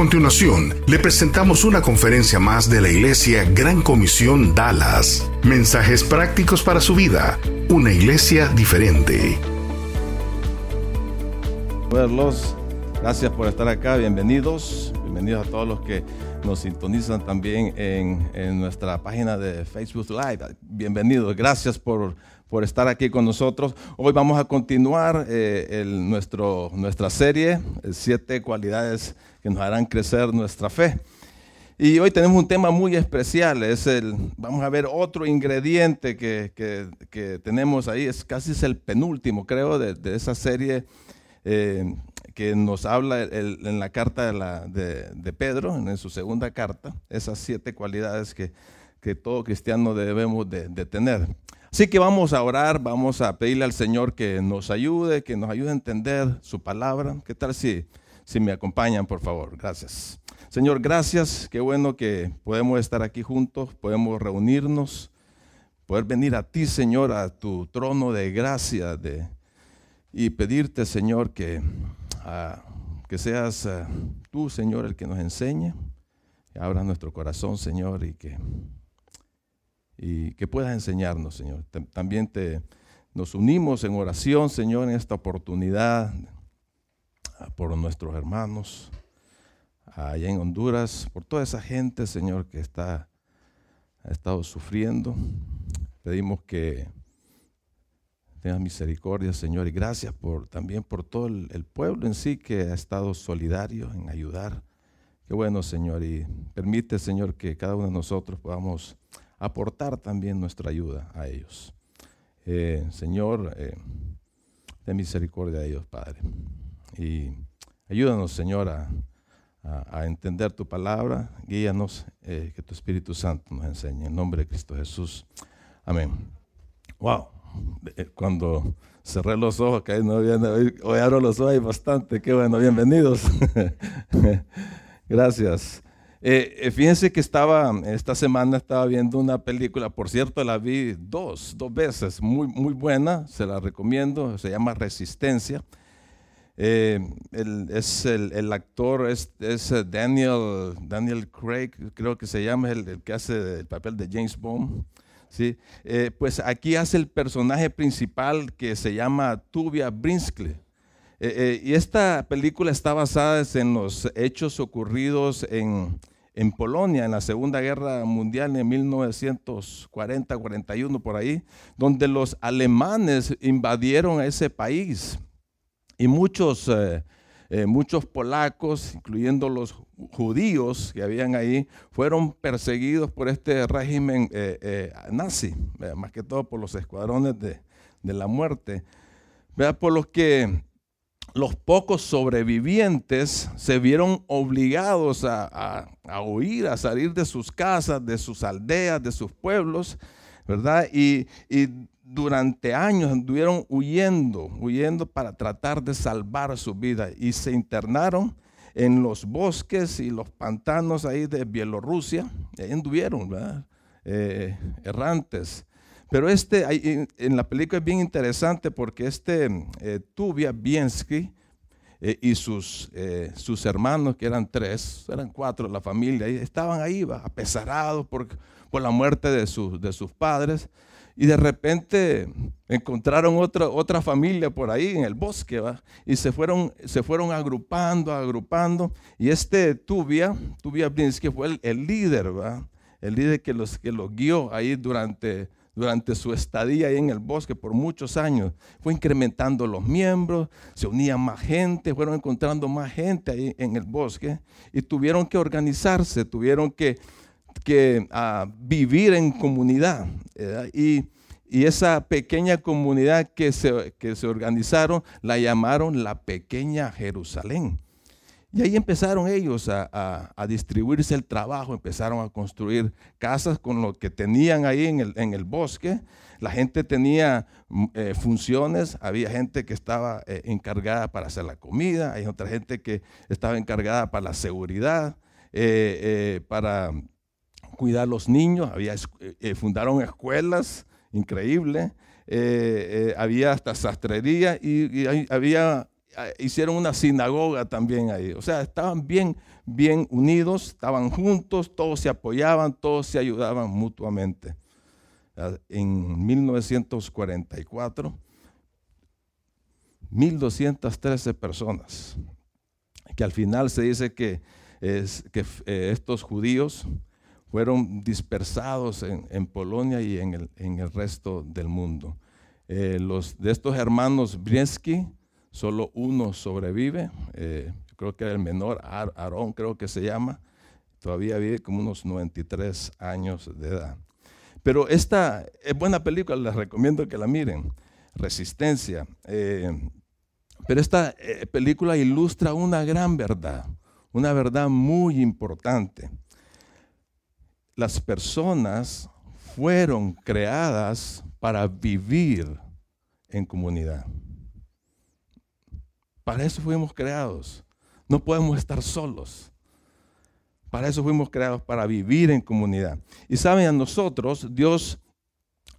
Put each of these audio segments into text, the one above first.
A continuación, le presentamos una conferencia más de la Iglesia Gran Comisión Dallas. Mensajes prácticos para su vida. Una iglesia diferente. Verlos. Gracias por estar acá. Bienvenidos. Bienvenidos a todos los que nos sintonizan también en, nuestra página de Facebook Live. Bienvenidos. Gracias por, por estar aquí con nosotros. Hoy vamos a continuar eh, nuestro, nuestra serie, Siete cualidades que nos harán crecer nuestra fe. Y hoy tenemos un tema muy especial, es el, vamos a ver otro ingrediente que, que, tenemos ahí, es casi es el penúltimo, creo, de, esa serie eh, que nos habla en la carta de, de, Pedro, en su segunda carta, esas siete cualidades que, que todo cristiano debemos de, tener. Así que vamos a orar, vamos a pedirle al Señor que nos ayude, que nos ayude a entender su palabra. ¿Qué tal si, si me acompañan, por favor? Gracias. Señor, gracias. Qué bueno que podemos estar aquí juntos, podemos reunirnos, poder venir a ti, Señor, a tu trono de gracia de, y pedirte, Señor, que, ah, que seas ah, tú, Señor, el que nos enseñe, que abra nuestro corazón, Señor, y que, y que puedas enseñarnos, Señor. También te, nos unimos en oración, Señor, en esta oportunidad por nuestros hermanos allá en Honduras, por toda esa gente, Señor, que está, ha estado sufriendo. Pedimos que tengas misericordia, Señor, y gracias por, también por todo el, pueblo en sí que ha estado solidario en ayudar. Qué bueno, Señor, y permite, Señor, que cada uno de nosotros podamos aportar también nuestra ayuda a ellos. Eh, Señor, eh, ten misericordia de ellos, Padre. Y ayúdanos, Señor, a a, entender tu palabra. Guíanos, eh, que tu Espíritu Santo nos enseñe. En nombre de Cristo Jesús. Amén. Wow. Eh, cuando cerré los ojos, que no hoy, hoy abro los ojos, bastante. Qué bueno, bienvenidos. Gracias. Eh, fíjense que estaba, esta semana estaba viendo una película, por cierto, la vi dos, dos veces, muy, muy buena, se la recomiendo, se llama Resistencia. Eh, es el, actor, es, eh, Daniel, Daniel Craig, creo que se llama, el, el que hace el papel de James Bond. ¿sí? Eh, pues aquí hace el personaje principal que se llama Tubia Brinsley. y esta película está basada en los hechos ocurridos en, en Polonia en la Segunda Guerra Mundial en 1940-41 por ahí, donde los alemanes invadieron ese país y muchos, eh, eh, muchos polacos, incluyendo los judíos que habían ahí, fueron perseguidos por este régimen eh, nazi, más que todo por los escuadrones de, la muerte. Por los que los pocos sobrevivientes se vieron obligados a, huir, a salir de sus casas, de sus aldeas, de sus pueblos, ¿verdad? Y durante años anduvieron huyendo, huyendo para tratar de salvar su vida y se internaron en los bosques y los pantanos ahí de Bielorrusia, ahí anduvieron, eh, errantes. Pero este, en la película es bien interesante porque este eh, Tubia Biensky eh, y sus, sus hermanos, que eran tres, eran cuatro la familia, estaban ahí apesarados por, por la muerte de, de sus padres y de repente encontraron otra, otra familia por ahí en el bosque, ¿va? Y se fueron, se fueron agrupando, agrupando. Y este Tubia, Tubia Blinsky fue el, líder, ¿va? El líder que los, que los guió ahí durante, durante su estadía ahí en el bosque por muchos años. Fue incrementando los miembros, se unía más gente, fueron encontrando más gente ahí en el bosque y tuvieron que organizarse, tuvieron que que vivir en comunidad. Y, esa pequeña comunidad que se, que se organizaron la llamaron la pequeña Jerusalén. Y ahí empezaron ellos a, distribuirse el trabajo, empezaron a construir casas con lo que tenían ahí en el, en el bosque. La gente tenía mm, eh, funciones, había gente que estaba eh, encargada para hacer la comida, hay otra gente que estaba encargada para la seguridad, eh, para cuidar a los niños, había, fundaron escuelas, increíble, había hasta sastrería y, había hicieron una sinagoga también ahí. O sea, estaban bien, bien unidos, estaban juntos, todos se apoyaban, todos se ayudaban mutuamente. En 1944, 1213 personas, que al final se dice que, es, que eh, estos judíos fueron dispersados en, Polonia y en el, en el, resto del mundo. Eh, los, de estos hermanos Briensky, solo uno sobrevive, eh, creo que era el menor, Aarón creo que se llama, todavía vive como unos 93 años de edad. Pero esta es buena película, les recomiendo que la miren, Resistencia. Eh, pero esta eh, película ilustra una gran verdad, una verdad muy importante. Las personas fueron creadas para vivir en comunidad. Para eso fuimos creados. No podemos estar solos. Para eso fuimos creados, para vivir en comunidad. Y saben, a nosotros Dios,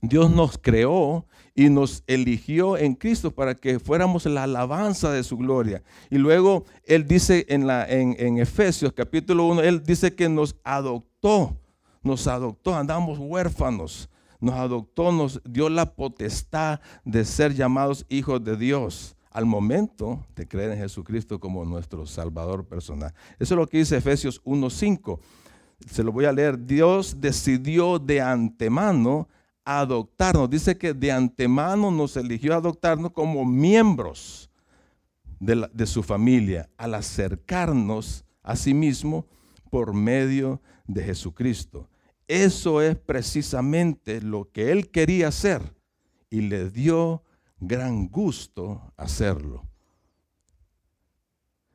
Dios nos creó y nos eligió en Cristo para que fuéramos la alabanza de su gloria. Y luego Él dice en, la, en, en Efesios capítulo 1, Él dice que nos adoptó, nos adoptó, andamos huérfanos, nos adoptó, nos dio la potestad de ser llamados hijos de Dios al momento de creer en Jesucristo como nuestro Salvador personal. Eso es lo que dice Efesios 1.5. Se lo voy a leer. Dios decidió de antemano adoptarnos. Dice que de antemano nos eligió adoptarnos como miembros de, de su familia al acercarnos a sí mismo por medio de Jesucristo. Eso es precisamente lo que Él quería hacer y le dio gran gusto hacerlo.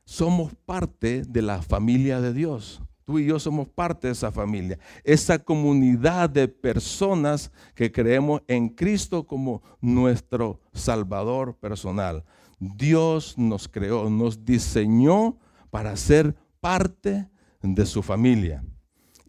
Somos parte de la familia de Dios. Tú y yo somos parte de esa familia, esa comunidad de personas que creemos en Cristo como nuestro Salvador personal. Dios nos creó, nos diseñó para ser parte de su familia.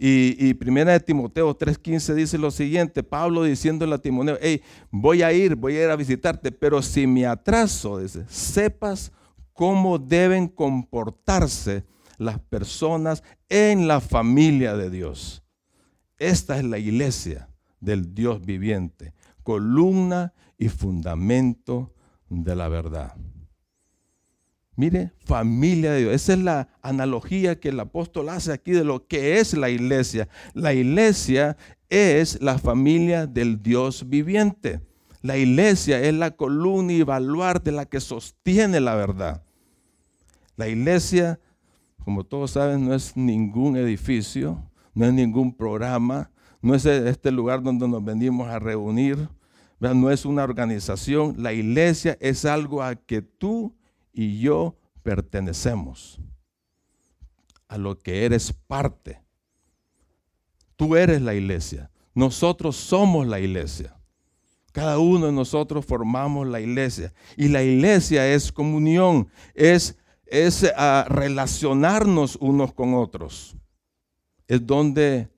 Y, primera de Timoteo 3.15 dice lo siguiente, Pablo diciéndole a Timoteo, hey, voy a ir, voy a ir a visitarte, pero si me atraso, dice, sepas cómo deben comportarse las personas en la familia de Dios. Esta es la iglesia del Dios viviente, columna y fundamento de la verdad. Mire, familia de Dios. Esa es la analogía que el apóstol hace aquí de lo que es la iglesia. La iglesia es la familia del Dios viviente. La iglesia es la columna y baluarte la que sostiene la verdad. La iglesia, como todos saben, no es ningún edificio, no es ningún programa, no es este lugar donde nos venimos a reunir, no es una organización. La iglesia es algo a que tú y yo pertenecemos, a lo que eres parte. Tú eres la iglesia, nosotros somos la iglesia. Cada uno de nosotros formamos la iglesia. Y la iglesia es comunión, es, es ah, relacionarnos unos con otros. Es donde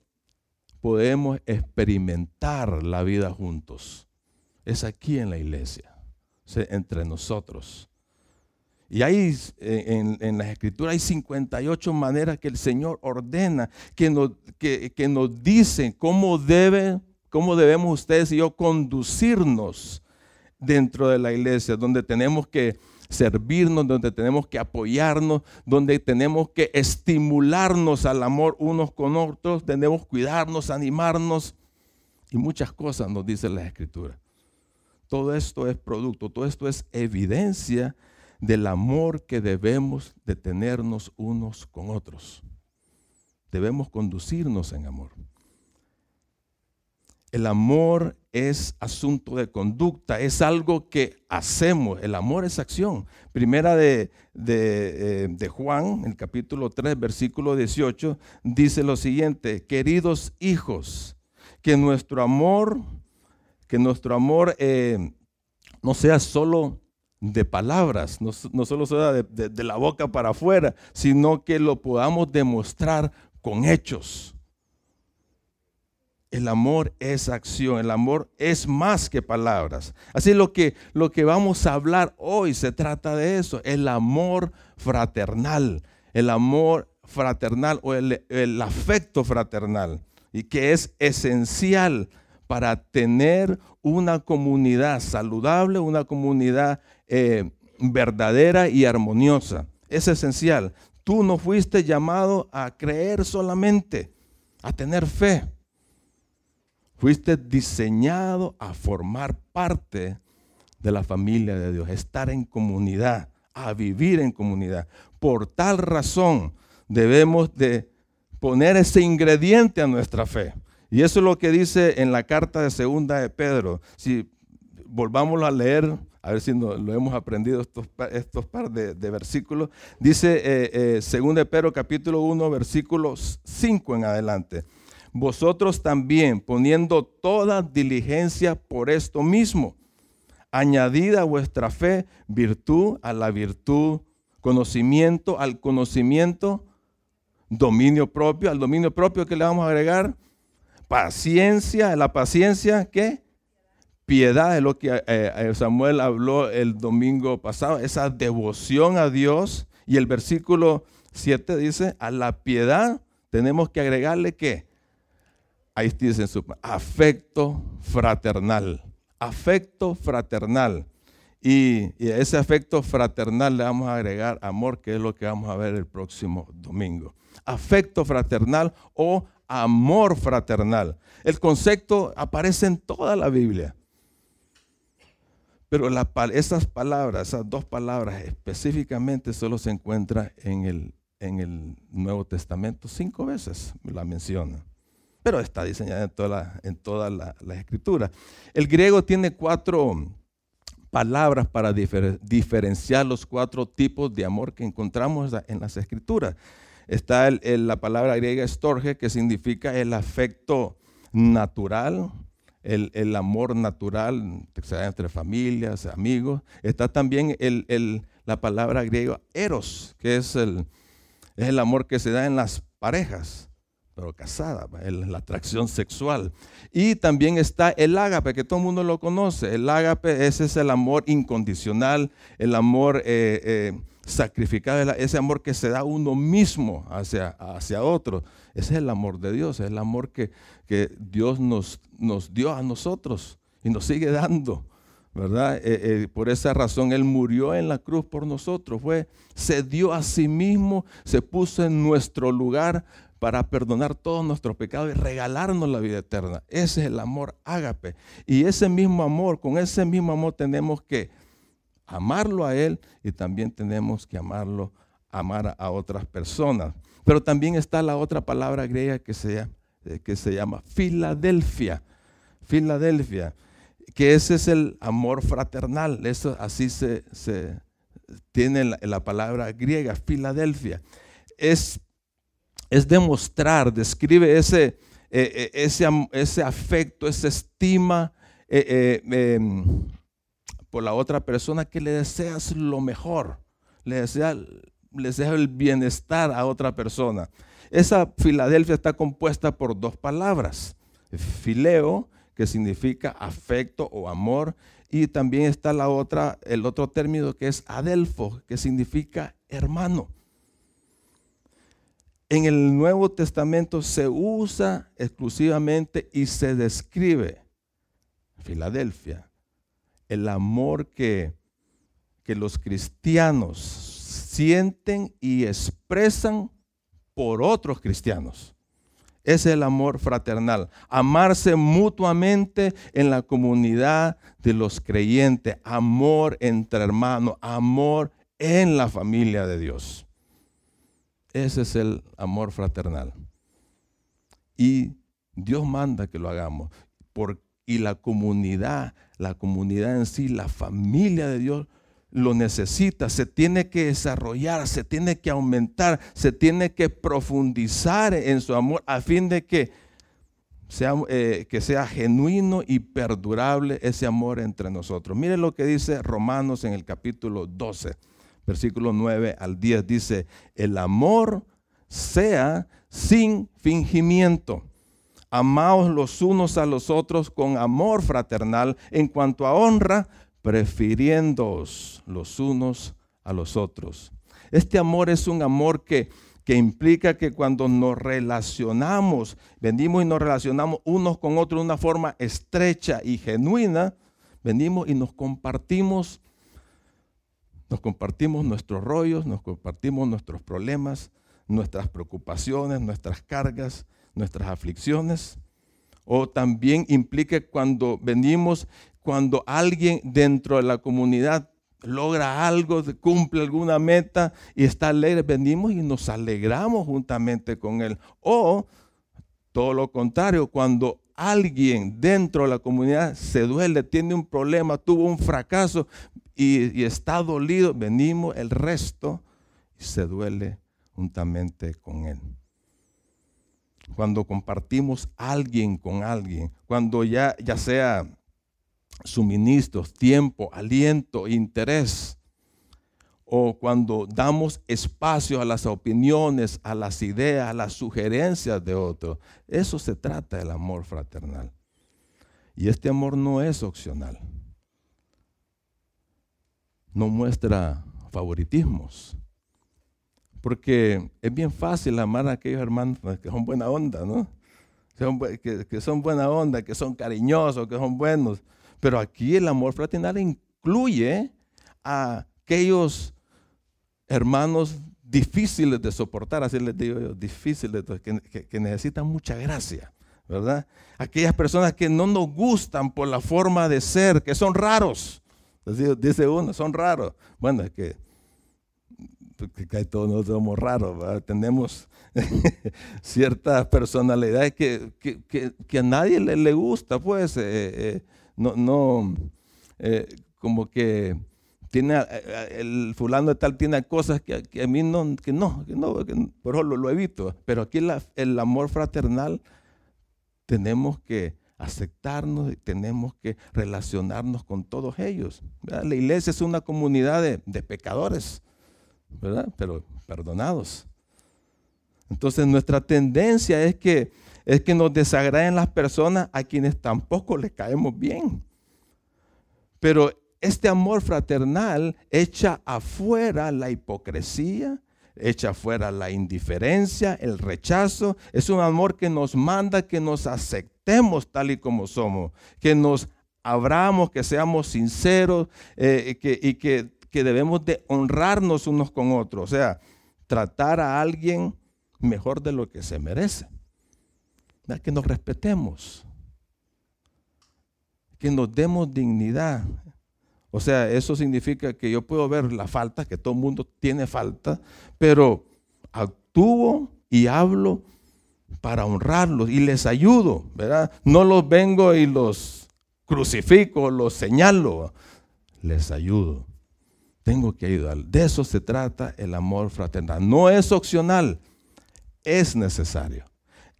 podemos experimentar la vida juntos. Es aquí en la iglesia, entre nosotros. Y ahí en, en, las escrituras hay 58 maneras que el Señor ordena, que nos, que, nos dicen cómo, debe, cómo debemos ustedes y yo conducirnos dentro de la iglesia, donde tenemos que servirnos, donde tenemos que apoyarnos, donde tenemos que estimularnos al amor unos con otros, tenemos que cuidarnos, animarnos y muchas cosas nos dice la escritura. Todo esto es producto, todo esto es evidencia del amor que debemos de tenernos unos con otros. Debemos conducirnos en amor. El amor es asunto de conducta, es algo que hacemos. El amor es acción. Primera de, de, eh, Juan, el capítulo 3, versículo 18, dice lo siguiente, queridos hijos, que nuestro amor, que nuestro amor eh, no sea solo de palabras, no, solo sea de, de la boca para afuera, sino que lo podamos demostrar con hechos. El amor es acción, el amor es más que palabras. Así lo que lo que vamos a hablar hoy se trata de eso, el amor fraternal, el amor fraternal o el, afecto fraternal y que es esencial para tener una comunidad saludable, una comunidad eh, verdadera y armoniosa. Es esencial. Tú no fuiste llamado a creer solamente, a tener fe. Fuiste diseñado a formar parte de la familia de Dios, estar en comunidad, a vivir en comunidad. Por tal razón debemos de poner ese ingrediente a nuestra fe. Y eso es lo que dice en la carta de segunda de Pedro. Si volvamos a leer, a ver si lo hemos aprendido estos, estos par de, versículos. Dice eh, eh, de Pedro capítulo 1, versículos 5 en adelante vosotros también, poniendo toda diligencia por esto mismo, añadida a vuestra fe virtud, a la virtud conocimiento, al conocimiento dominio propio, al dominio propio que le vamos a agregar paciencia, a la paciencia, ¿qué? Piedad es lo que eh, eh, Samuel habló el domingo pasado, esa devoción a Dios. Y el versículo 7 dice, a la piedad tenemos que agregarle qué? ahí dice su afecto fraternal. Afecto fraternal. Y, a ese afecto fraternal le vamos a agregar amor, que es lo que vamos a ver el próximo domingo. Afecto fraternal o amor fraternal. El concepto aparece en toda la Biblia. Pero esas palabras, esas dos palabras específicamente solo se encuentran en el, en el Nuevo Testamento. Cinco veces la menciona pero está diseñada en toda en la, escritura. El griego tiene cuatro palabras para diferenciar los cuatro tipos de amor que encontramos en las escrituras. Está la palabra griega estorge, que significa el afecto natural, el, amor natural, sea entre familias, amigos. Está también la palabra griega eros, que es el, es el amor que se da en las parejas pero casada, la atracción sexual. Y también está el ágape, que todo el mundo lo conoce. El ágape, ese es el amor incondicional, el amor eh, eh, sacrificado, ese amor que se da uno mismo hacia, hacia otro. Ese es el amor de Dios, es el amor que, que Dios nos, nos dio a nosotros y nos sigue dando. ¿verdad? Eh, por esa razón Él murió en la cruz por nosotros, fue, se dio a sí mismo, se puso en nuestro lugar para perdonar todos nuestros pecados y regalarnos la vida eterna. Ese es el amor ágape. Y ese mismo amor, con ese mismo amor tenemos que amarlo a Él y también tenemos que amarlo, amar a otras personas. Pero también está la otra palabra griega que se eh, que se llama Filadelfia. Filadelfia, que ese es el amor fraternal. Eso así se, tiene la, la palabra griega, Filadelfia. Es es demostrar, describe ese, eh, eh, ese, afecto, esa estima em, por la otra persona que le deseas lo mejor, le deseas, el bienestar a otra persona. Esa Filadelfia está compuesta por dos palabras, fileo, que significa afecto o amor, y también está la otra, el otro término que es adelfo, que significa hermano en el Nuevo Testamento se usa exclusivamente y se describe, Filadelfia, el amor que, que los cristianos sienten y expresan por otros cristianos. es el amor fraternal. Amarse mutuamente en la comunidad de los creyentes. Amor entre hermanos. Amor en la familia de Dios. Ese es el amor fraternal. Y Dios manda que lo hagamos. por, y la comunidad, la comunidad en sí, la familia de Dios lo necesita, se tiene que desarrollar, se tiene que aumentar, se tiene que profundizar en su amor a fin de que sea, eh, que sea genuino y perdurable ese amor entre nosotros. Mire lo que dice Romanos en el capítulo 12, versículo 9 al 10. Dice, el amor sea sin fingimiento. Amaos los unos a los otros con amor fraternal en cuanto a honra, prefiriéndoos los unos a los otros. Este amor es un amor que, que implica que cuando nos relacionamos, venimos y nos relacionamos unos con otros de una forma estrecha y genuina, venimos y nos compartimos, nos compartimos nuestros rollos, nos compartimos nuestros problemas, nuestras preocupaciones, nuestras cargas, nuestras aflicciones. O también implica cuando venimos cuando alguien dentro de la comunidad logra algo, cumple alguna meta y está alegre, venimos y nos alegramos juntamente con él. O todo lo contrario, cuando alguien dentro de la comunidad se duele, tiene un problema, tuvo un fracaso y, está dolido, venimos el resto y se duele juntamente con él. Cuando compartimos alguien con alguien, cuando ya, ya sea suministros, tiempo, aliento, interés. O cuando damos espacio a las opiniones, a las ideas, a las sugerencias de otros. Eso se trata del amor fraternal. Y este amor no es opcional. No muestra favoritismos. Porque es bien fácil amar a aquellos hermanos que son buena onda, ¿no? Que, que son buena onda, que son cariñosos, que son buenos. Pero aquí el amor fraternal incluye a aquellos hermanos difíciles de soportar, así les digo yo, difíciles, que, necesitan mucha gracia, ¿verdad? Aquellas personas que no nos gustan por la forma de ser, que son raros. Dice uno, son raros. Bueno, es que, que todos nosotros somos raros, tenemos ciertas personalidades que, que, a nadie le, gusta, pues. Eh, eh, no, no eh, como que tiene, el fulano de tal tiene cosas que, a mí no, que no, que no, por eso lo, evito. Pero aquí el amor fraternal tenemos que aceptarnos y tenemos que relacionarnos con todos ellos. La iglesia es una comunidad de, de, pecadores, Pero perdonados. Entonces nuestra tendencia es que es que nos desagraden las personas a quienes tampoco les caemos bien. Pero este amor fraternal echa afuera la hipocresía, echa afuera la indiferencia, el rechazo. Es un amor que nos manda que nos aceptemos tal y como somos, que nos abramos, que seamos sinceros eh, y que, que debemos de honrarnos unos con otros. O sea, tratar a alguien mejor de lo que se merece que nos respetemos, que nos demos dignidad. O sea, eso significa que yo puedo ver la falta, que todo el mundo tiene falta, pero actúo y hablo para honrarlos y les ayudo, ¿verdad? No los vengo y los crucifico, los señalo, les ayudo. Tengo que ayudar. De eso se trata el amor fraternal. No es opcional, es necesario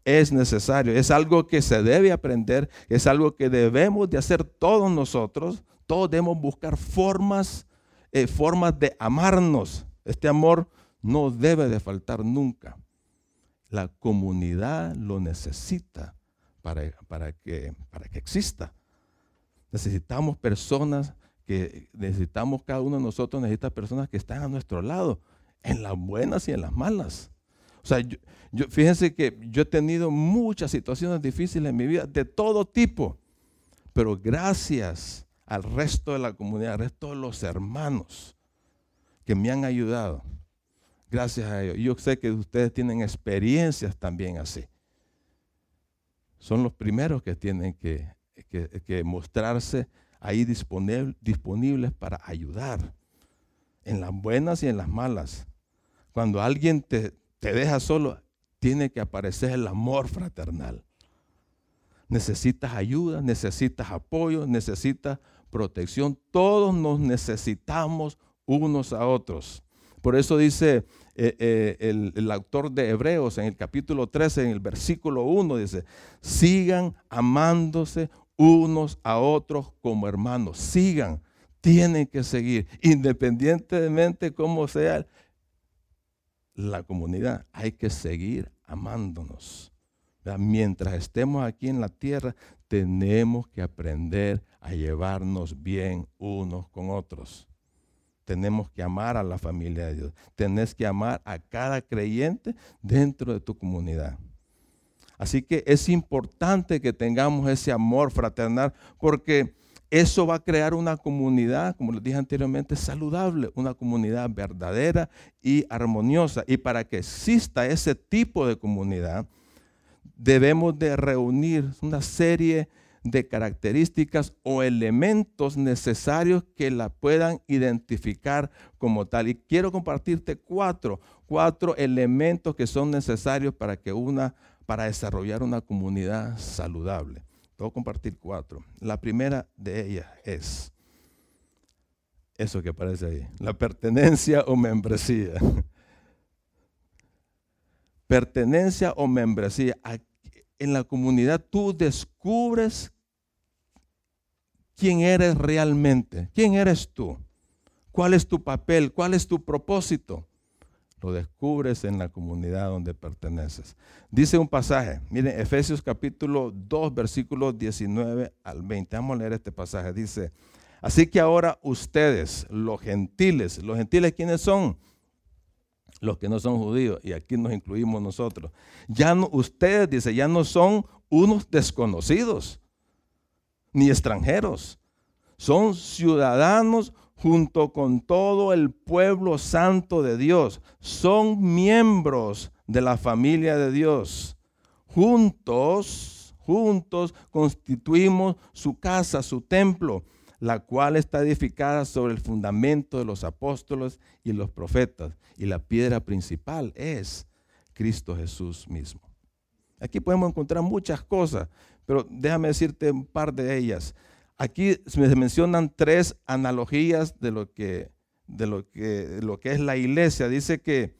es necesario, es algo que se debe aprender, es algo que debemos de hacer todos nosotros, todos debemos buscar formas, eh, formas de amarnos. Este amor no debe de faltar nunca. La comunidad lo necesita para, para, que, para que exista. Necesitamos personas que necesitamos cada uno de nosotros, necesita personas que están a nuestro lado, en las buenas y en las malas. O sea, yo, fíjense que yo he tenido muchas situaciones difíciles en mi vida, de todo tipo, pero gracias al resto de la comunidad, al resto de los hermanos que me han ayudado, gracias a ellos. Yo sé que ustedes tienen experiencias también así. Son los primeros que tienen que, que mostrarse ahí disponibles para ayudar, en las buenas y en las malas. Cuando alguien te, te deja solo, tiene que aparecer el amor fraternal. necesitas ayuda, necesitas apoyo, necesitas protección. Todos nos necesitamos unos a otros. Por eso dice eh, eh, el, el, autor de Hebreos en el capítulo 13, en el versículo 1, dice, sigan amándose unos a otros como hermanos. Sigan, tienen que seguir, independientemente cómo sea la comunidad, hay que seguir amándonos. Mientras estemos aquí en la tierra, tenemos que aprender a llevarnos bien unos con otros. Tenemos que amar a la familia de Dios. Tenés que amar a cada creyente dentro de tu comunidad. Así que es importante que tengamos ese amor fraternal porque eso va a crear una comunidad, como les dije anteriormente, saludable, una comunidad verdadera y armoniosa. Y para que exista ese tipo de comunidad, debemos de reunir una serie de características o elementos necesarios que la puedan identificar como tal. Y quiero compartirte cuatro, cuatro elementos que son necesarios para que una, para desarrollar una comunidad saludable. Voy a compartir cuatro. La primera de ellas es eso que aparece ahí, la pertenencia o membresía. pertenencia o membresía. En la comunidad tú descubres quién eres realmente, quién eres tú, cuál es tu papel, cuál es tu propósito lo descubres en la comunidad donde perteneces. Dice un pasaje, miren, Efesios capítulo 2, versículos 19 al 20. Vamos a leer este pasaje. Dice, así que ahora ustedes, los gentiles, los gentiles, ¿quiénes son? Los que no son judíos, y aquí nos incluimos nosotros. Ya no, ustedes, dice, ya no son unos desconocidos, ni extranjeros. Son ciudadanos junto con todo el pueblo santo de Dios. Son miembros de la familia de Dios. Juntos, juntos constituimos su casa, su templo, la cual está edificada sobre el fundamento de los apóstoles y los profetas. Y la piedra principal es Cristo Jesús mismo. Aquí podemos encontrar muchas cosas, pero déjame decirte un par de ellas. Aquí se mencionan tres analogías de lo que, de lo que, lo que es la iglesia. Dice que,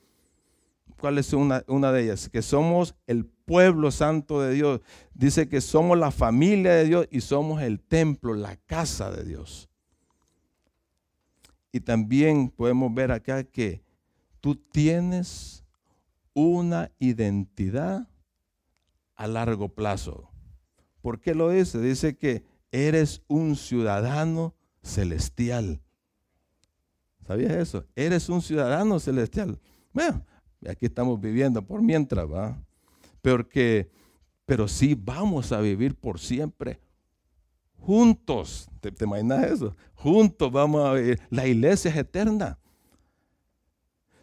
¿cuál es una, una de ellas? Que somos el pueblo santo de Dios. Dice que somos la familia de Dios y somos el templo, la casa de Dios. Y también podemos ver acá que tú tienes una identidad a largo plazo. ¿Por qué lo dice? Dice que eres un ciudadano celestial. ¿Sabías eso? Eres un ciudadano celestial. Bueno, aquí estamos viviendo por mientras, ¿va? Porque, pero sí vamos a vivir por siempre juntos. ¿Te, ¿Te, imaginas eso? Juntos vamos a vivir. La iglesia es eterna.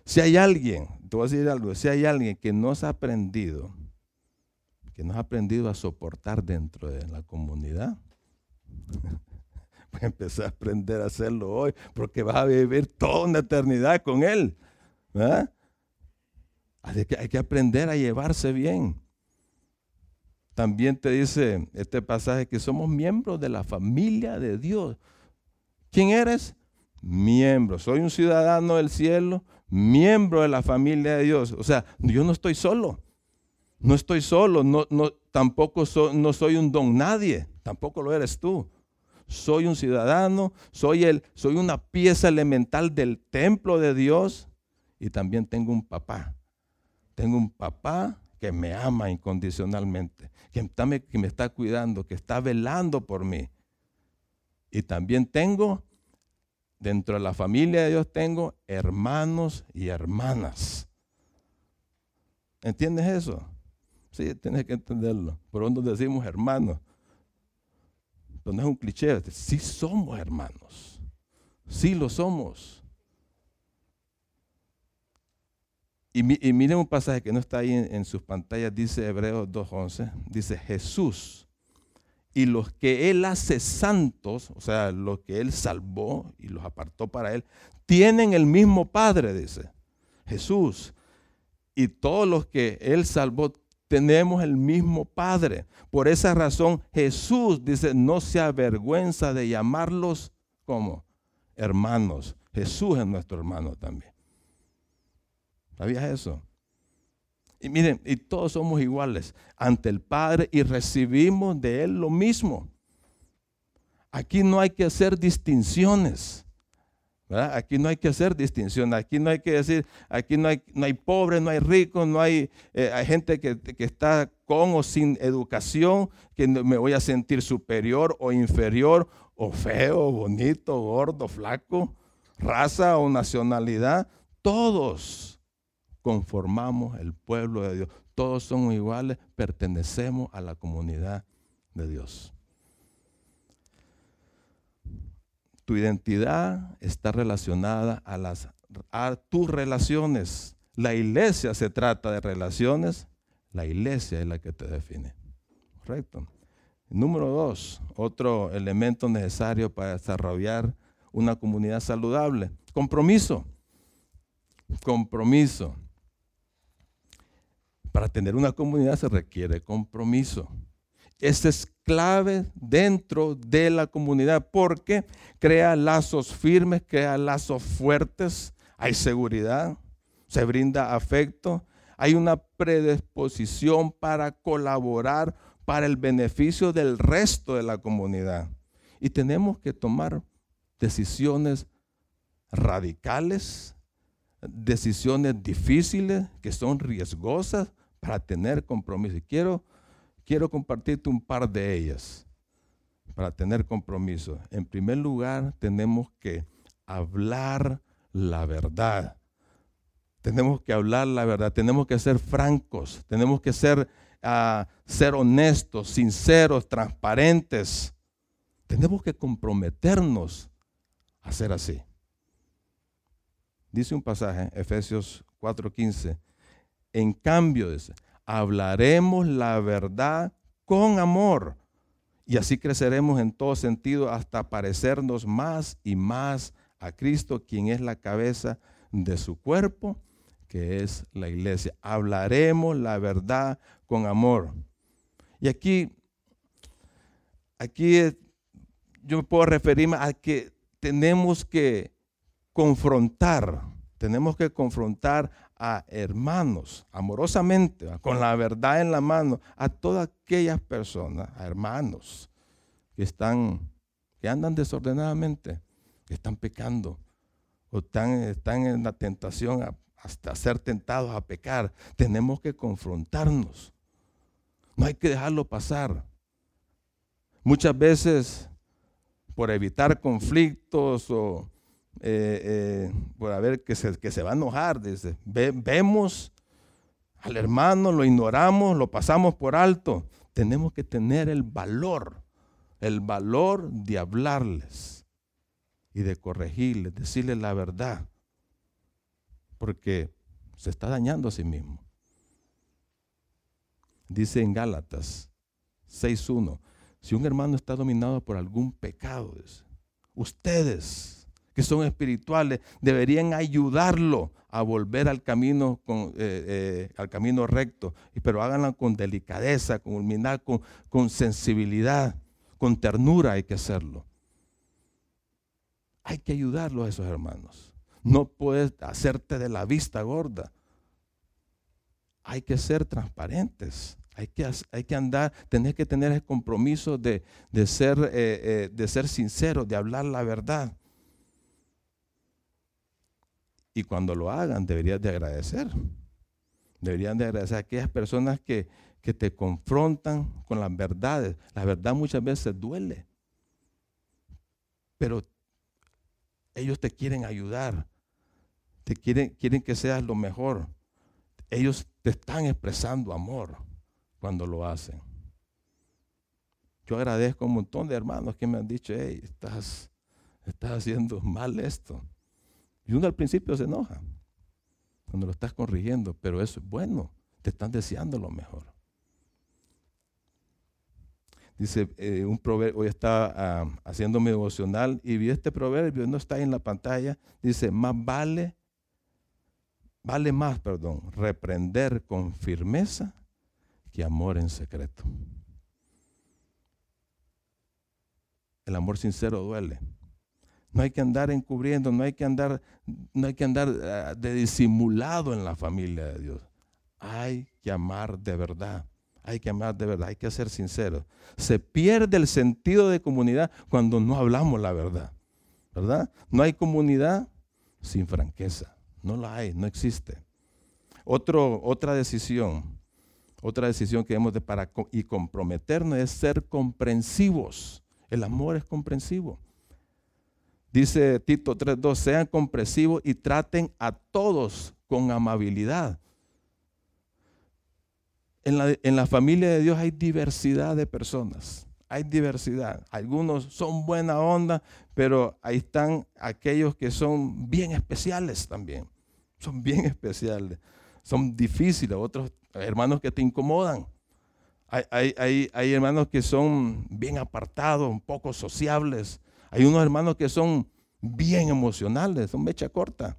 Si hay alguien, te voy a decir algo, si hay alguien que no ha aprendido, que no ha aprendido a soportar dentro de la comunidad, Voy a empezar a aprender a hacerlo hoy, porque vas a vivir toda una eternidad con Él. Que, hay que aprender a llevarse bien. También te dice este pasaje que somos miembros de la familia de Dios. ¿Quién eres? Miembro. Soy un ciudadano del cielo, miembro de la familia de Dios. O sea, yo no estoy solo. No estoy solo. No, no, tampoco no soy un don nadie. Tampoco lo eres tú soy un ciudadano, soy, el, soy una pieza elemental del templo de Dios y también tengo un papá. Tengo un papá que me ama incondicionalmente, que, que me está cuidando, que está velando por mí. Y también tengo, dentro de la familia de Dios, tengo hermanos y hermanas. ¿Entiendes eso? Sí, tienes que entenderlo. Por donde decimos hermanos no es un cliché, sí somos hermanos, sí lo somos. Y, miren un pasaje que no está ahí en, sus pantallas, dice Hebreos 2.11, dice Jesús y los que Él hace santos, o sea, los que Él salvó y los apartó para Él, tienen el mismo Padre, dice Jesús. Y todos los que Él salvó tenemos el mismo Padre. Por esa razón Jesús dice, no se avergüenza de llamarlos como hermanos. Jesús es nuestro hermano también. ¿Sabías eso? Y miren, y todos somos iguales ante el Padre y recibimos de Él lo mismo. Aquí no hay que hacer distinciones. Aquí no hay que hacer distinción, aquí no hay que decir, aquí no hay, no hay pobre, no hay rico, no hay, eh, hay gente que, que, está con o sin educación, que me voy a sentir superior o inferior, o feo, bonito, gordo, flaco, raza o nacionalidad. Todos conformamos el pueblo de Dios, todos somos iguales, pertenecemos a la comunidad de Dios. Tu identidad está relacionada a, las, a tus relaciones. La iglesia se trata de relaciones. La iglesia es la que te define. Correcto. Número dos, otro elemento necesario para desarrollar una comunidad saludable. Compromiso. Compromiso. Para tener una comunidad se requiere compromiso. Es clave dentro de la comunidad porque crea lazos firmes, crea lazos fuertes, hay seguridad, se brinda afecto, hay una predisposición para colaborar para el beneficio del resto de la comunidad. Y tenemos que tomar decisiones radicales, decisiones difíciles, que son riesgosas para tener compromiso. Y quiero quiero compartirte un par de ellas para tener compromiso. En primer lugar, tenemos que hablar la verdad. Tenemos que hablar la verdad, tenemos que ser francos, tenemos que ser, ah, ser honestos, sinceros, transparentes. Tenemos que comprometernos a ser así. Dice un pasaje, Efesios 4:15, en cambio, dice, hablaremos la verdad con amor. Y así creceremos en todo sentido hasta parecernos más y más a Cristo, quien es la cabeza de su cuerpo, que es la iglesia. Hablaremos la verdad con amor. Y aquí, aquí yo me puedo referirme a que tenemos que confrontar, tenemos que confrontar a hermanos, amorosamente, con la verdad en la mano, a todas aquellas personas, a hermanos que están, que andan desordenadamente, que están pecando, o están, están en la tentación hasta ser tentados a pecar. Tenemos que confrontarnos. No hay que dejarlo pasar. Muchas veces, por evitar conflictos o eh, eh, por haber que se, que se va a enojar. Dice, vemos al hermano, lo ignoramos, lo pasamos por alto. Tenemos que tener el valor, el valor de hablarles y de corregirles, decirles la verdad, porque se está dañando a sí mismo. Dice en Gálatas 6.1, si un hermano está dominado por algún pecado, ustedes que son espirituales, deberían ayudarlo a volver al camino, con, eh, eh, al camino recto, pero háganlo con delicadeza, con humildad, con, sensibilidad, con ternura hay que hacerlo. Hay que ayudarlo a esos hermanos. No puedes hacerte de la vista gorda. Hay que ser transparentes. Hay que, hay que andar, tenés que tener el compromiso de, ser, eh, de ser sincero, de hablar la verdad. Y cuando lo hagan, deberías de agradecer. Deberían de agradecer a aquellas personas que, que te confrontan con las verdades. La verdad muchas veces duele. Pero ellos te quieren ayudar. Te quieren, quieren que seas lo mejor. Ellos te están expresando amor cuando lo hacen. Yo agradezco a un montón de hermanos que me han dicho, hey, estás, estás haciendo mal esto. Y uno al principio se enoja cuando lo estás corrigiendo, pero eso es bueno, te están deseando lo mejor. Dice eh, un proverbio, hoy estaba haciendo mi devocional y vi este proverbio, no está en la pantalla, dice, más vale, vale más, perdón, reprender con firmeza que amor en secreto. El amor sincero duele. No hay que andar encubriendo, no hay que andar, no hay que andar ah, de disimulado en la familia de Dios. Hay que amar de verdad. Hay que amar de verdad, hay que ser sincero. Se pierde el sentido de comunidad cuando no hablamos la verdad. ¿Verdad? No hay comunidad sin franqueza. No la hay, no existe. Otra decisión, otra decisión que hemos de para y comprometernos es ser comprensivos. El amor es comprensivo. Dice Tito 3.2, sean comprensivos y traten a todos con amabilidad. En la, en la, familia de Dios hay diversidad de personas, hay diversidad. Algunos son buena onda, pero ahí están aquellos que son bien especiales también. Son bien especiales, son difíciles, otros hermanos que te incomodan. Hay, hay, hay hermanos que son bien apartados, un poco sociables, hay unos hermanos que son bien emocionales, son mecha corta.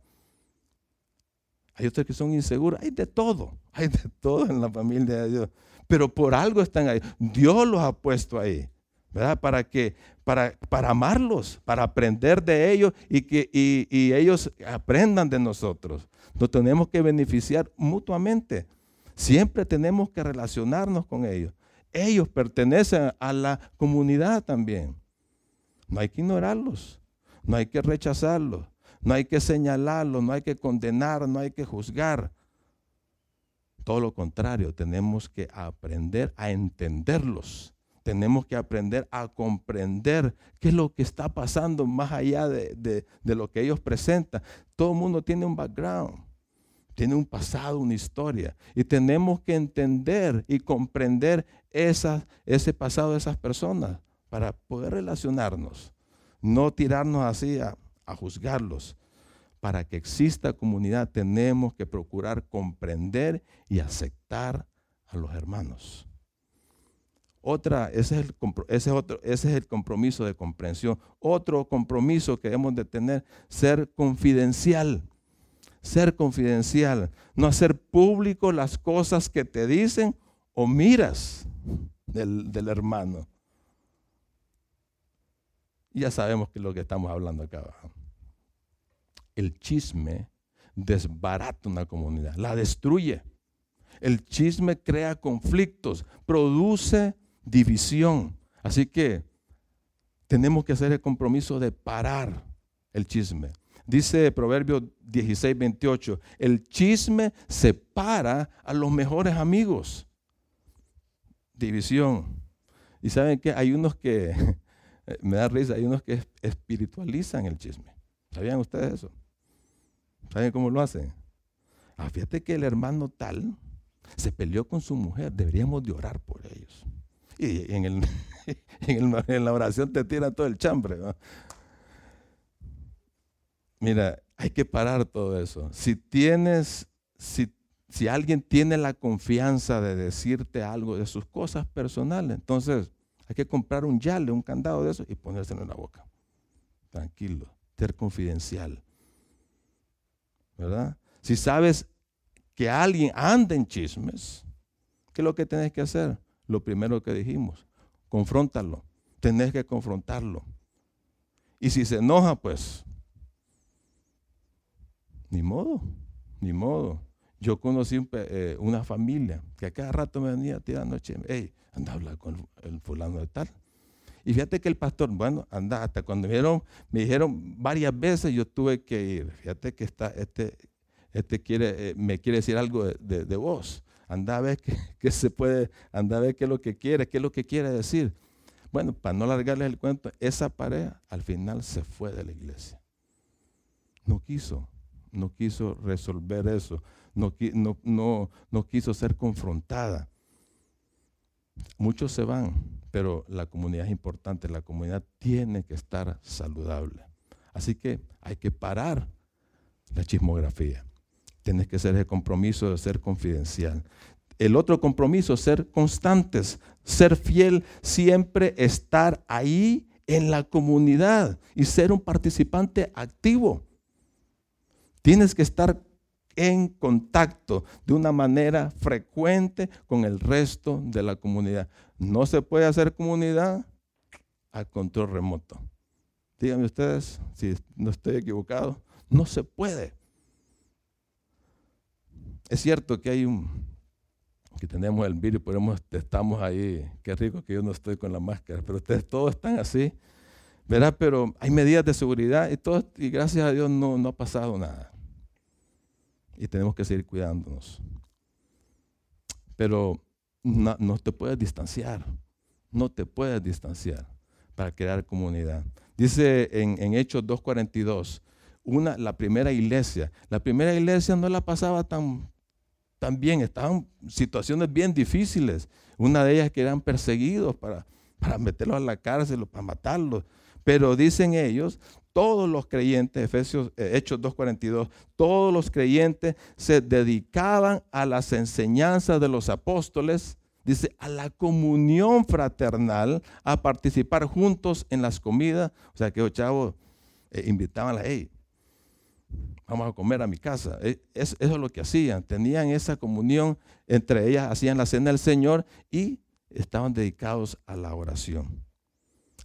Hay otros que son inseguros. Hay de todo, hay de todo en la familia de Dios. Pero por algo están ahí. Dios los ha puesto ahí. ¿Verdad? Para que, para, para amarlos, para aprender de ellos y que y, ellos aprendan de nosotros. Nos tenemos que beneficiar mutuamente. Siempre tenemos que relacionarnos con ellos. Ellos pertenecen a la comunidad también. No hay que ignorarlos, no hay que rechazarlos, no hay que señalarlos, no hay que condenar, no hay que juzgar. Todo lo contrario, tenemos que aprender a entenderlos. Tenemos que aprender a comprender qué es lo que está pasando más allá de, lo que ellos presentan. Todo el mundo tiene un background, tiene un pasado, una historia. Y tenemos que entender y comprender ese pasado de esas personas para poder relacionarnos, no tirarnos así a, juzgarlos. Para que exista comunidad tenemos que procurar comprender y aceptar a los hermanos. Otra, ese es, el, otro, ese es el compromiso de comprensión. Otro compromiso que debemos de tener, ser confidencial. Ser confidencial. No hacer público las cosas que te dicen o miras del hermano ya sabemos que es lo que estamos hablando acá abajo. El chisme desbarata una comunidad, la destruye. El chisme crea conflictos, produce división. Así que tenemos que hacer el compromiso de parar el chisme. Dice Proverbio 16, 28, el chisme separa a los mejores amigos. División. Y saben que hay unos que me da risa, hay unos que espiritualizan el chisme. ¿Sabían ustedes eso? ¿Saben cómo lo hacen? Ah, fíjate que el hermano tal se peleó con su mujer, deberíamos de orar por ellos. Y en, el, en, la oración te tiran todo el chambre. Mira, hay que parar todo eso. Si tienes, si, si alguien tiene la confianza de decirte algo de sus cosas personales, entonces hay que comprar un yale, un candado de eso y ponérselo en la boca. Tranquilo, ser confidencial. ¿Verdad? Si sabes que alguien anda en chismes, ¿qué es lo que tenés que hacer? Lo primero que dijimos, confróntalo. Tenés que confrontarlo. Y si se enoja, pues, ni modo, ni modo. Yo conocí eh, una familia que a cada rato me venía tirando chismes. Hey, anda a hablar con el fulano de tal. Y fíjate que el pastor, bueno, anda, hasta cuando me dijeron, varias veces yo tuve que ir. Fíjate que está, este, este quiere, eh, me quiere decir algo de, vos. Anda a ver qué, se puede, anda a ver qué es lo que quiere, qué es lo que quiere decir. Bueno, para no alargarles el cuento, esa pareja al final se fue de la iglesia. No quiso, no quiso resolver eso, no, no, no, quiso ser confrontada. Muchos se van, pero la comunidad es importante, la comunidad tiene que estar saludable. Así que hay que parar la chismografía. Tienes que ser el compromiso de ser confidencial. El otro compromiso, ser constantes, ser fiel, siempre estar ahí en la comunidad y ser un participante activo. Tienes que estar en contacto de una manera frecuente con el resto de la comunidad. No se puede hacer comunidad a control remoto. Díganme ustedes si no estoy equivocado. No se puede. Es cierto que hay un, que tenemos el virus, pero estamos ahí. Qué rico que yo no estoy con la máscara, pero ustedes todos están así, ¿verdad? Pero hay medidas de seguridad y, todo, y gracias a Dios no, no ha pasado nada. Y tenemos que seguir cuidándonos. Pero no, te puedes distanciar, no te puedes distanciar para crear comunidad. Dice en, en Hechos 2.42, una, la primera iglesia, la primera iglesia no la pasaba tan también estaban situaciones bien difíciles. Una de ellas que eran perseguidos para, para meterlos a la cárcel para matarlos. Pero dicen ellos, todos los creyentes, Efesios, eh, Hechos 2.42, todos los creyentes se dedicaban a las enseñanzas de los apóstoles, dice, a la comunión fraternal, a participar juntos en las comidas. O sea que los chavos eh, invitaban a la, hey, vamos a comer a mi casa. E, eso es lo que hacían, tenían esa comunión, entre ellas hacían la cena del Señor y estaban dedicados a la oración.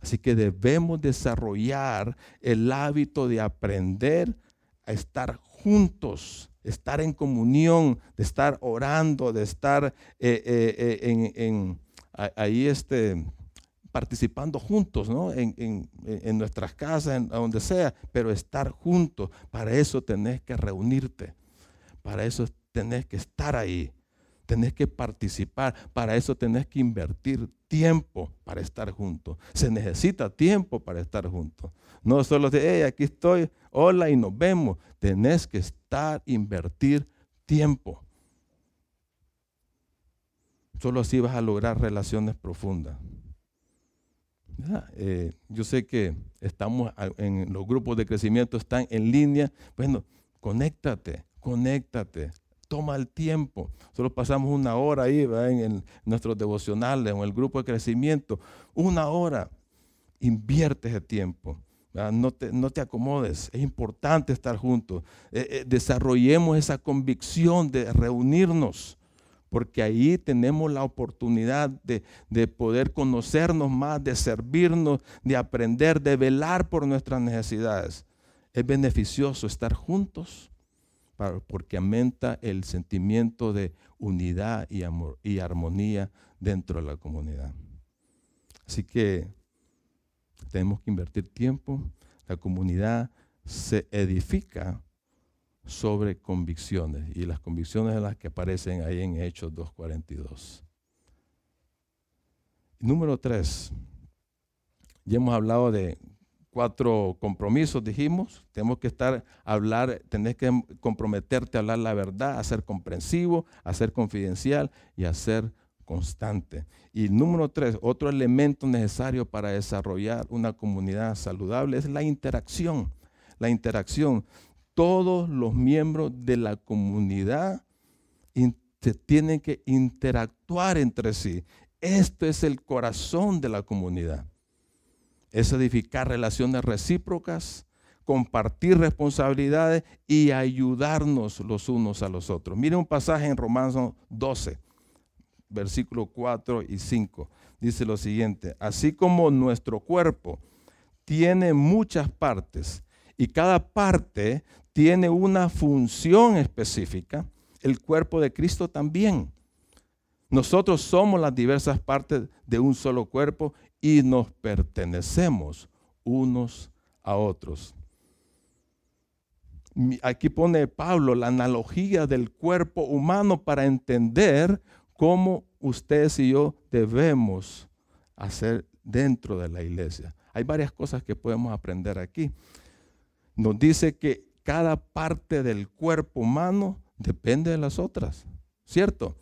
Así que debemos desarrollar el hábito de aprender a estar juntos, estar en comunión, de estar orando, de estar eh, eh, eh, ahí este, participando juntos, ¿no? En, nuestras casas, en donde sea, pero estar juntos. Para eso tenés que reunirte. Para eso tenés que estar ahí. Tenés que participar. Para eso tenés que invertir tiempo para estar juntos. Se necesita tiempo para estar juntos. No solo de, hey, aquí estoy, hola y nos vemos. Tenés que estar, invertir tiempo. Solo así vas a lograr relaciones profundas. Eh, yo sé que estamos en los grupos de crecimiento, están en línea. Bueno, conéctate, conéctate, toma el tiempo. Solo pasamos una hora ahí en, nuestros devocionales o en el grupo de crecimiento. Una hora. Invierte ese tiempo. No te, no te, acomodes, es importante estar juntos. Eh, eh, desarrollemos esa convicción de reunirnos porque ahí tenemos la oportunidad de, poder conocernos más, de servirnos, de aprender, de velar por nuestras necesidades. Es beneficioso estar juntos porque aumenta el sentimiento de unidad y, amor, y armonía dentro de la comunidad. Así que tenemos que invertir tiempo. La comunidad se edifica sobre convicciones y las convicciones en las que aparecen ahí en Hechos 2.42. Número tres, ya hemos hablado de cuatro compromisos, dijimos, tenemos que estar, hablar, tenés que comprometerte a hablar la verdad, a ser comprensivo, a ser confidencial y a ser constante. Y número tres, otro elemento necesario para desarrollar una comunidad saludable es la interacción. La interacción todos los miembros de la comunidad tienen que interactuar entre sí. Esto es el corazón de la comunidad. Es edificar relaciones recíprocas, compartir responsabilidades y ayudarnos los unos a los otros. Mire un pasaje en Romanos 12, versículos 4 y 5. Dice lo siguiente, así como nuestro cuerpo tiene muchas partes y cada parte tiene una función específica, el cuerpo de Cristo también. Nosotros somos las diversas partes de un solo cuerpo y nos pertenecemos unos a otros. Aquí pone Pablo la analogía del cuerpo humano para entender cómo ustedes y yo debemos hacer dentro de la iglesia. Hay varias cosas que podemos aprender aquí. Nos dice que cada parte del cuerpo humano depende de las otras, ¿cierto?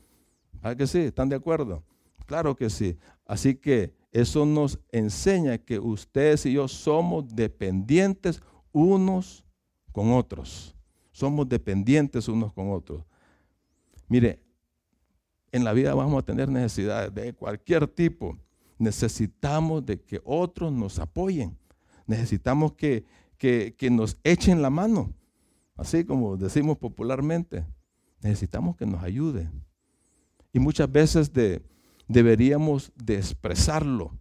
¿Ah que sí? ¿Están de acuerdo? Claro que sí. Así que eso nos enseña que ustedes y yo somos dependientes unos con otros. Somos dependientes unos con otros. Mire, en la vida vamos a tener necesidades de cualquier tipo. Necesitamos de que otros nos apoyen. Necesitamos que que, nos echen la mano. así como decimos popularmente. Necesitamos que nos ayude. Y muchas veces deberíamos de expresarlo.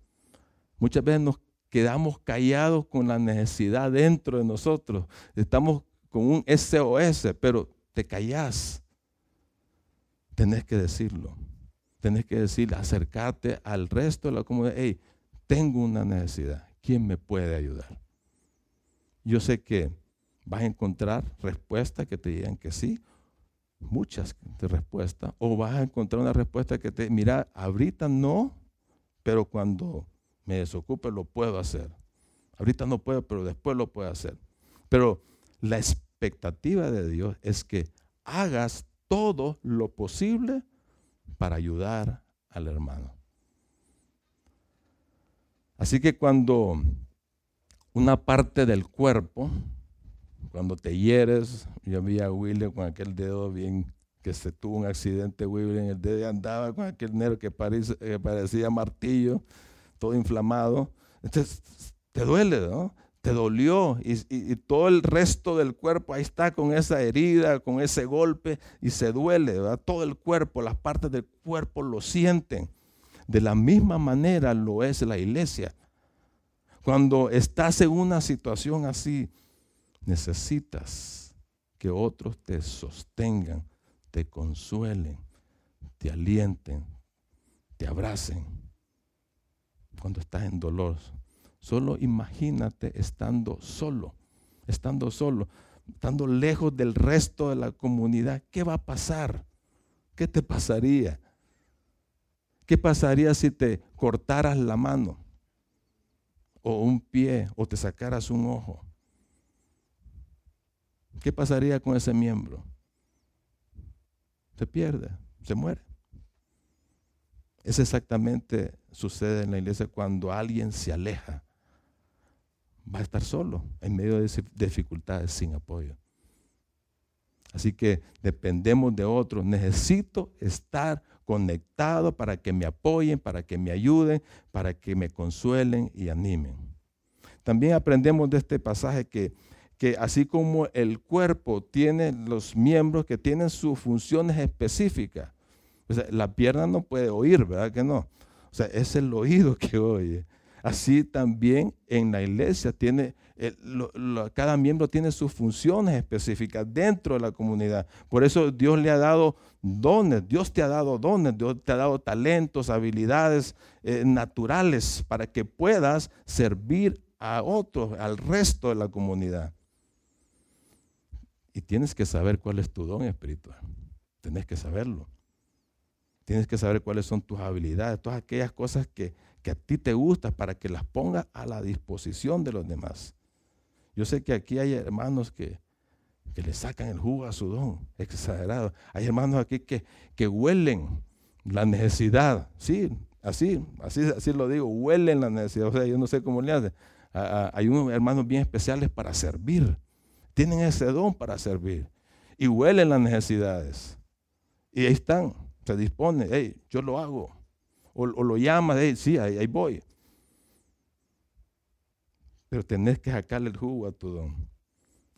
Muchas veces nos quedamos callados con la necesidad dentro de nosotros. Estamos con un SOS, pero te callás. Tenés que decirlo. Tenés que decir, acercarte al resto de la comunidad. Hey, tengo una necesidad. ¿Quién me puede ayudar? Yo sé que vas a encontrar respuestas que te digan que sí, muchas respuestas, o vas a encontrar una respuesta que te, mira, ahorita no, pero cuando me desocupe lo puedo hacer. Ahorita no puedo, pero después lo puedo hacer. Pero la expectativa de Dios es que hagas todo lo posible para ayudar al hermano. Así que cuando una parte del cuerpo, cuando te hieres, yo vi a William con aquel dedo bien, que se tuvo un accidente, William, el dedo andaba con aquel negro que parecía, martillo, todo inflamado. Entonces, te duele, ¿no? Te dolió y, todo el resto del cuerpo ahí está con esa herida, con ese golpe y se duele, ¿verdad? Todo el cuerpo, las partes del cuerpo lo sienten. De la misma manera lo es la iglesia. Cuando estás en una situación así, necesitas que otros te sostengan, te consuelen, te alienten, te abracen. Cuando estás en dolor, solo imagínate estando solo, estando solo, estando lejos del resto de la comunidad. ¿Qué va a pasar? ¿Qué te pasaría? ¿Qué pasaría si te cortaras la mano? o un pie o te sacaras un ojo, ¿qué pasaría con ese miembro? Se pierde, se muere. Es exactamente sucede en la iglesia cuando alguien se aleja. Va a estar solo en medio de dificultades sin apoyo. Así que dependemos de otros. Necesito estar conectado para que me apoyen, para que me ayuden, para que me consuelen y animen. También aprendemos de este pasaje que, que así como el cuerpo tiene los miembros que tienen sus funciones específicas, la pierna no puede oír, ¿verdad que no? O sea, es el oído que oye. Así también en la iglesia tiene, cada miembro tiene sus funciones específicas dentro de la comunidad. Por eso Dios le ha dado dones, Dios te ha dado dones, Dios te ha dado talentos, habilidades eh, naturales para que puedas servir a otros, al resto de la comunidad. Y tienes que saber cuál es tu don espiritual. Tienes que saberlo. Tienes que saber cuáles son tus habilidades, todas aquellas cosas que, que a ti te gustan para que las pongas a la disposición de los demás. Yo sé que aquí hay hermanos que, que le sacan el jugo a su don, exagerado. Hay hermanos aquí que, que huelen la necesidad, sí, así, así, así lo digo, huelen la necesidad. O sea, yo no sé cómo le hacen. hay unos hermanos bien especiales para servir, tienen ese don para servir y huelen las necesidades. Y ahí están, se dispone, hey, yo lo hago. O, lo llamas, hey, sí, ahí voy pero tenés que sacarle el jugo a tu don.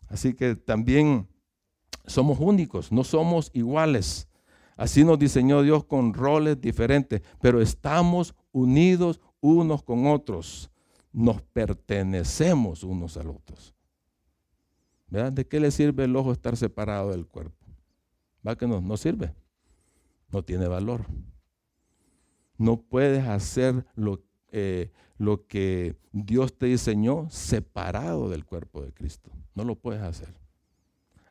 Así que también somos únicos, no somos iguales. Así nos diseñó Dios con roles diferentes, pero estamos unidos unos con otros. Nos pertenecemos unos a los otros. ¿De qué le sirve el ojo estar separado del cuerpo? ¿Va que no? No sirve. No tiene valor. No puedes hacer lo eh, lo que Dios te diseñó separado del cuerpo de Cristo. No lo puedes hacer.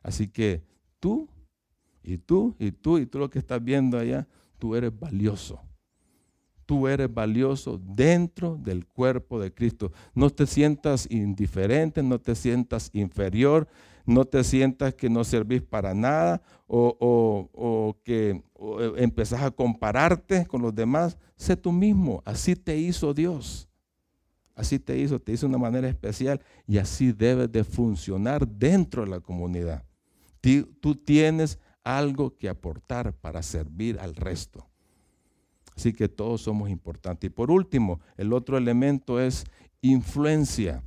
Así que tú y tú y tú y tú lo que estás viendo allá, tú eres valioso. Tú eres valioso dentro del cuerpo de Cristo. No te sientas indiferente, no te sientas inferior, no te sientas que no servís para nada o, que eh, empezás a compararte con los demás. Sé tú mismo, así te hizo Dios. Así te hizo, te hizo de una manera especial y así debes de funcionar dentro de la comunidad. Tú tienes algo que aportar para servir al resto. Así que todos somos importantes. Y por último, el otro elemento es influencia.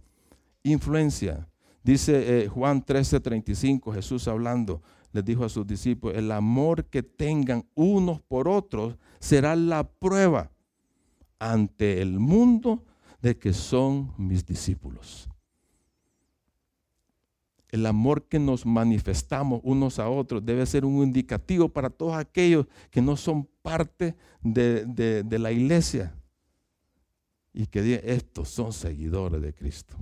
Influencia. Dice eh, Juan 13:35, Jesús hablando, les dijo a sus discípulos, el amor que tengan unos por otros será la prueba ante el mundo de que son mis discípulos. El amor que nos manifestamos unos a otros debe ser un indicativo para todos aquellos que no son parte de, la iglesia y que digan, estos son seguidores de Cristo.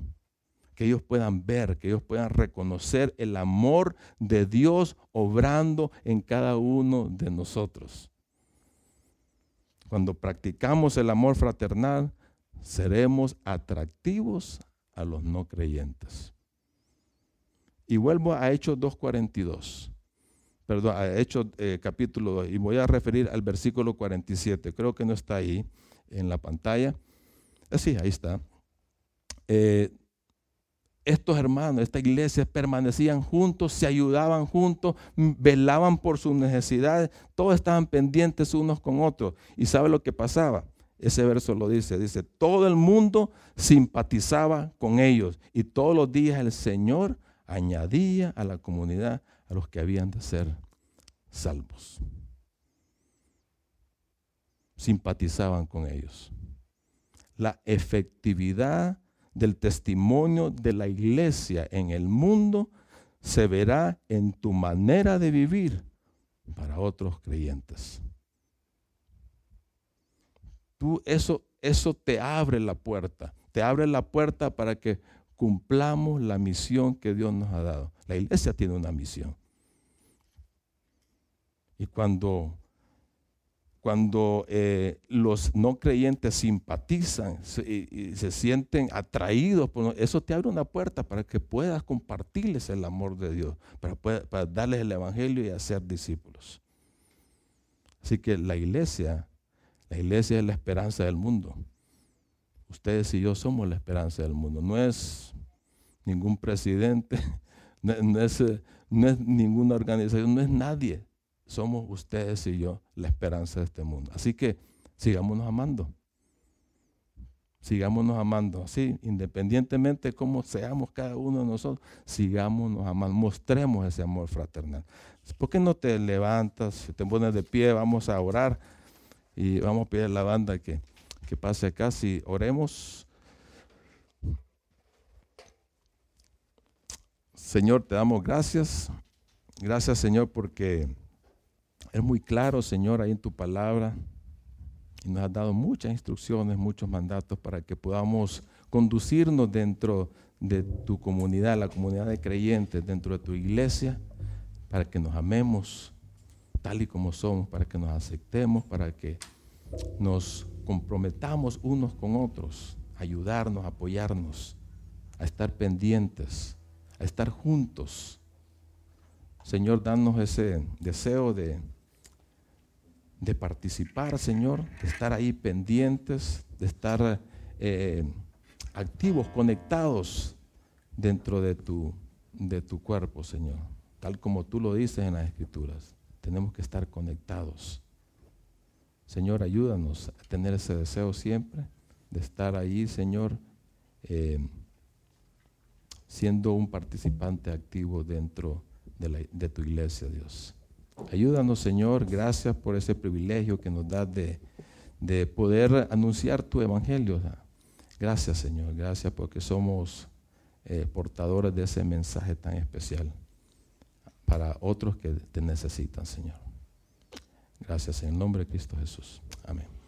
Que ellos puedan ver, que ellos puedan reconocer el amor de Dios obrando en cada uno de nosotros. Cuando practicamos el amor fraternal, seremos atractivos a los no creyentes. Y vuelvo a Hechos 2.42. Perdón, a Hechos eh, capítulo 2. Y voy a referir al versículo 47. Creo que no está ahí en la pantalla. Eh, sí, ahí está. Eh, estos hermanos, esta iglesia permanecían juntos, se ayudaban juntos, velaban por sus necesidades, todos estaban pendientes unos con otros. ¿Y sabe lo que pasaba? Ese verso lo dice, dice, todo el mundo simpatizaba con ellos y todos los días el Señor añadía a la comunidad a los que habían de ser salvos. Simpatizaban con ellos. La efectividad del testimonio de la iglesia en el mundo se verá en tu manera de vivir para otros creyentes. Tú eso eso te abre la puerta, te abre la puerta para que cumplamos la misión que Dios nos ha dado. La iglesia tiene una misión. Y cuando, cuando eh, los no creyentes simpatizan y, se sienten atraídos, por, eso te abre una puerta para que puedas compartirles el amor de Dios, para, para darles el Evangelio y hacer discípulos. Así que la iglesia, la iglesia es la esperanza del mundo. Ustedes y yo somos la esperanza del mundo. No es ningún presidente, no, es, ninguna organización, no es nadie. Somos ustedes y yo la esperanza de este mundo. Así que sigámonos amando. Sigámonos amando, así, independientemente de cómo seamos cada uno de nosotros, sigámonos amando, mostremos ese amor fraternal. ¿Por qué no te levantas, te pones de pie, vamos a orar y vamos a pedir a la banda que, pase acá, si oremos Señor, te damos gracias. Gracias, Señor, porque es muy claro, Señor, ahí en tu palabra. Y nos has dado muchas instrucciones, muchos mandatos para que podamos conducirnos dentro de tu comunidad, la comunidad de creyentes, dentro de tu iglesia, para que nos amemos tal y como somos, para que nos aceptemos, para que nos comprometamos unos con otros, ayudarnos, apoyarnos, a estar pendientes estar juntos. Señor, danos ese deseo de, de participar, Señor, de estar ahí pendientes, de estar eh, activos, conectados dentro de tu, de tu cuerpo, Señor. Tal como tú lo dices en las Escrituras. Tenemos que estar conectados. Señor, ayúdanos a tener ese deseo siempre de estar ahí, Señor. Eh, siendo un participante activo dentro de, tu iglesia, Dios. Ayúdanos, Señor, gracias por ese privilegio que nos das de, poder anunciar tu evangelio. Gracias, Señor, gracias porque somos eh, portadores de ese mensaje tan especial para otros que te necesitan, Señor. Gracias en el nombre de Cristo Jesús. Amén.